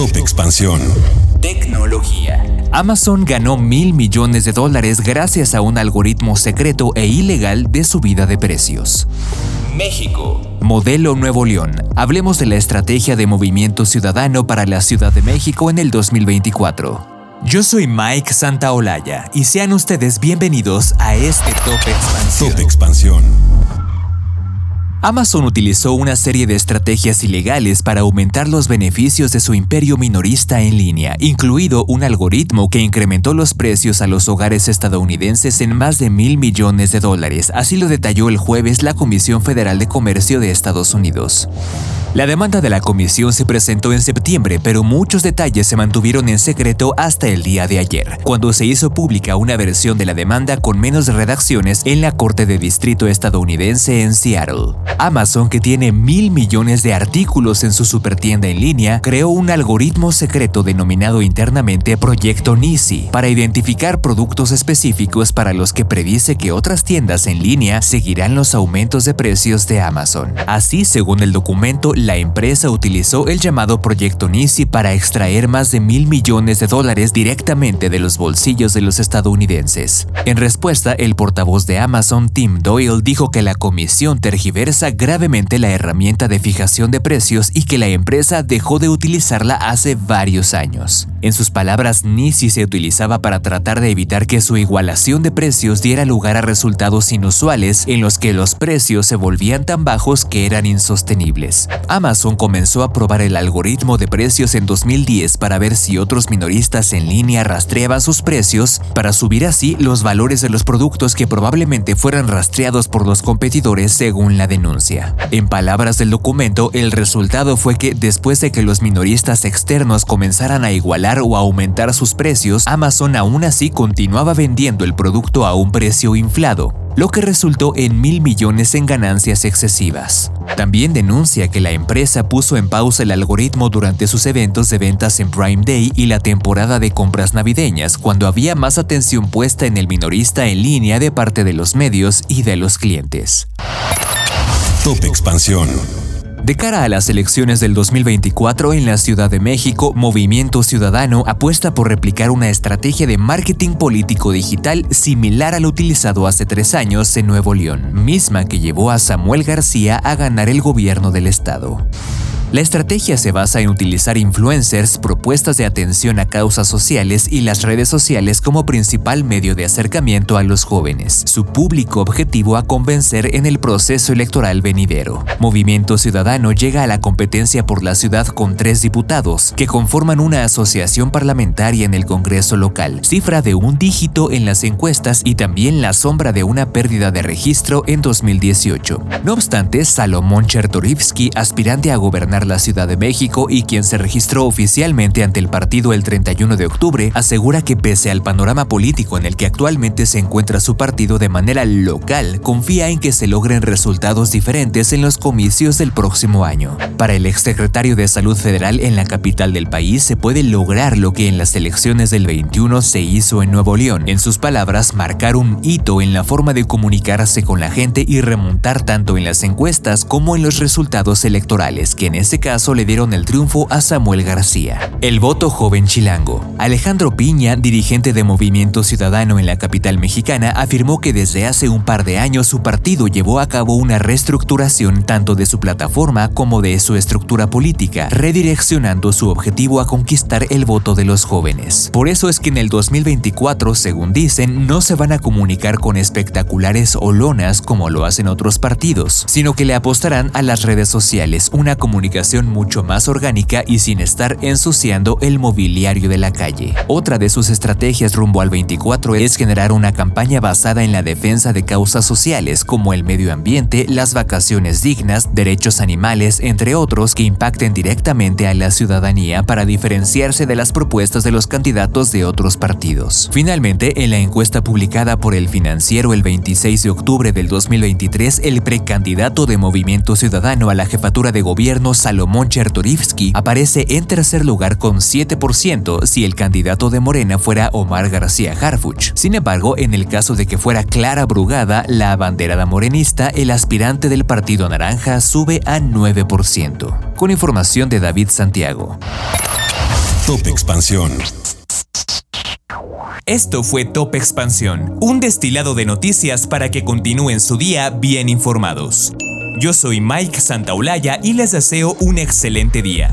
Top Expansión. Tecnología. Amazon ganó mil millones de dólares gracias a un algoritmo secreto e ilegal de subida de precios. México. Modelo Nuevo León. Hablemos de la estrategia de movimiento ciudadano para la Ciudad de México en el 2024. Yo soy Mike Santaolalla y sean ustedes bienvenidos a este Top Expansión. Top Expansión. Amazon utilizó una serie de estrategias ilegales para aumentar los beneficios de su imperio minorista en línea, incluido un algoritmo que incrementó los precios a los hogares estadounidenses en más de mil millones de dólares, así lo detalló el jueves la Comisión Federal de Comercio de Estados Unidos. La demanda de la comisión se presentó en septiembre, pero muchos detalles se mantuvieron en secreto hasta el día de ayer, cuando se hizo pública una versión de la demanda con menos redacciones en la Corte de Distrito estadounidense en Seattle. Amazon, que tiene mil millones de artículos en su supertienda en línea, creó un algoritmo secreto denominado internamente Proyecto Nisi para identificar productos específicos para los que predice que otras tiendas en línea seguirán los aumentos de precios de Amazon. Así, según el documento, la empresa utilizó el llamado Proyecto Nisi para extraer más de mil millones de dólares directamente de los bolsillos de los estadounidenses. En respuesta, el portavoz de Amazon, Tim Doyle, dijo que la comisión tergiversa gravemente la herramienta de fijación de precios y que la empresa dejó de utilizarla hace varios años. En sus palabras, Nisi se utilizaba para tratar de evitar que su igualación de precios diera lugar a resultados inusuales en los que los precios se volvían tan bajos que eran insostenibles. Amazon comenzó a probar el algoritmo de precios en 2010 para ver si otros minoristas en línea rastreaban sus precios para subir así los valores de los productos que probablemente fueran rastreados por los competidores según la denuncia. En palabras del documento, el resultado fue que después de que los minoristas externos comenzaran a igualar o aumentar sus precios, Amazon aún así continuaba vendiendo el producto a un precio inflado, lo que resultó en mil millones en ganancias excesivas. También denuncia que la empresa puso en pausa el algoritmo durante sus eventos de ventas en Prime Day y la temporada de compras navideñas, cuando había más atención puesta en el minorista en línea de parte de los medios y de los clientes. Top Expansión. De cara a las elecciones del 2024 en la Ciudad de México, Movimiento Ciudadano apuesta por replicar una estrategia de marketing político digital similar al utilizado hace tres años en Nuevo León, misma que llevó a Samuel García a ganar el gobierno del estado. La estrategia se basa en utilizar influencers, propuestas de atención a causas sociales y las redes sociales como principal medio de acercamiento a los jóvenes, su público objetivo a convencer en el proceso electoral venidero. Movimiento Ciudadano llega a la competencia por la ciudad con tres diputados, que conforman una asociación parlamentaria en el Congreso local, cifra de un dígito en las encuestas y también la sombra de una pérdida de registro en 2018. No obstante, Salomón Chertorivsky, aspirante a gobernar la Ciudad de México y quien se registró oficialmente ante el partido el 31 de octubre, asegura que pese al panorama político en el que actualmente se encuentra su partido de manera local, confía en que se logren resultados diferentes en los comicios del próximo año. Para el exsecretario de Salud Federal en la capital del país se puede lograr lo que en las elecciones del 21 se hizo en Nuevo León. En sus palabras, marcar un hito en la forma de comunicarse con la gente y remontar tanto en las encuestas como en los resultados electorales, que en ese caso le dieron el triunfo a Samuel García. El voto joven chilango. Alejandro Piña, dirigente de Movimiento Ciudadano en la capital mexicana, afirmó que desde hace un par de años su partido llevó a cabo una reestructuración tanto de su plataforma como de su estructura política, redireccionando su objetivo a conquistar el voto de los jóvenes. Por eso es que en el 2024, según dicen, no se van a comunicar con espectaculares o lonas como lo hacen otros partidos, sino que le apostarán a las redes sociales, una comunicación mucho más orgánica y sin estar ensuciando el mobiliario de la calle. Otra de sus estrategias rumbo al 24 es generar una campaña basada en la defensa de causas sociales como el medio ambiente, las vacaciones dignas, derechos animales, entre otros, que impacten directamente a la ciudadanía para diferenciarse de las propuestas de los candidatos de otros partidos. Finalmente, en la encuesta publicada por el financiero el 26 de octubre del 2023, el precandidato de Movimiento Ciudadano a la jefatura de gobierno Salomón Chertorivsky aparece en tercer lugar con 7% si el candidato de Morena fuera Omar García Harfuch. Sin embargo, en el caso de que fuera Clara Brugada, la abanderada morenista, el aspirante del Partido Naranja sube a 9%. Con información de David Santiago. Top Expansión. Esto fue Top Expansión, un destilado de noticias para que continúen su día bien informados. Yo soy Mike Santaolalla y les deseo un excelente día.